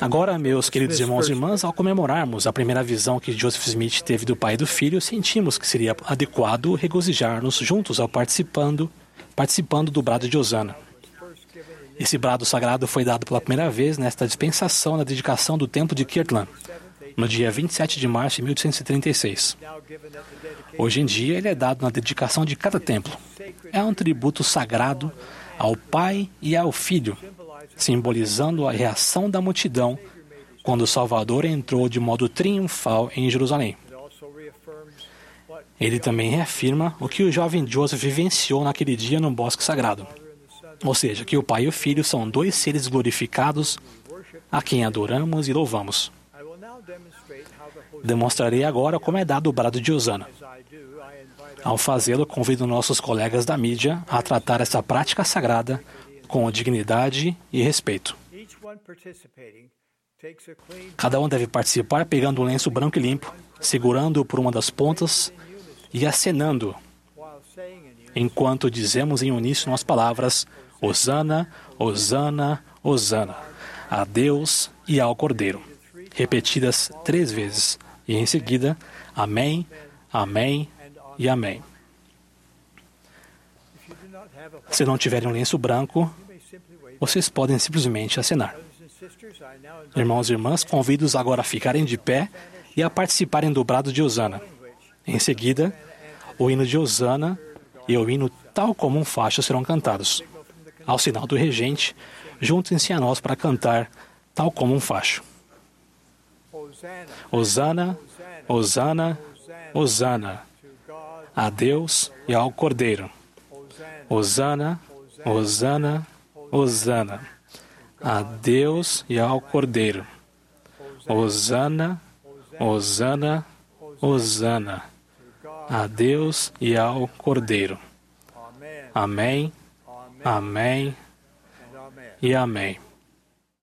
Agora, meus queridos irmãos e irmãs, ao comemorarmos a primeira visão que Joseph Smith teve do pai e do filho, sentimos que seria adequado regozijar-nos juntos ao participando, participando do brado de Osana. Esse brado sagrado foi dado pela primeira vez nesta dispensação na dedicação do templo de Kirtland, no dia 27 de março de 1836. Hoje em dia, ele é dado na dedicação de cada templo. É um tributo sagrado ao Pai e ao Filho, simbolizando a reação da multidão quando o Salvador entrou de modo triunfal em Jerusalém. Ele também reafirma o que o jovem Joseph vivenciou naquele dia no bosque sagrado. Ou seja, que o Pai e o Filho são dois seres glorificados a quem adoramos e louvamos. Demonstrarei agora como é dado o brado de Osana. Ao fazê-lo, convido nossos colegas da mídia a tratar essa prática sagrada com dignidade e respeito. Cada um deve participar pegando um lenço branco e limpo, segurando-o por uma das pontas e acenando, enquanto dizemos em uníssono as palavras Osana, Osana, Osana, a Deus e ao Cordeiro, repetidas três vezes, e em seguida, Amém, Amém e Amém. Se não tiverem um lenço branco, vocês podem simplesmente acenar. Irmãos e irmãs, convido-os agora a ficarem de pé e a participarem do brado de Osana. Em seguida, o hino de Osana e o hino tal como um facho serão cantados. Ao sinal do regente, juntem-se a nós para cantar tal como um facho. Osana, Osana, Osana, a Deus e ao Cordeiro. Osana, Osana, Osana, a Deus e ao Cordeiro. Osana, Osana, Osana, a Deus e ao Cordeiro. Amém, Amém e Amém.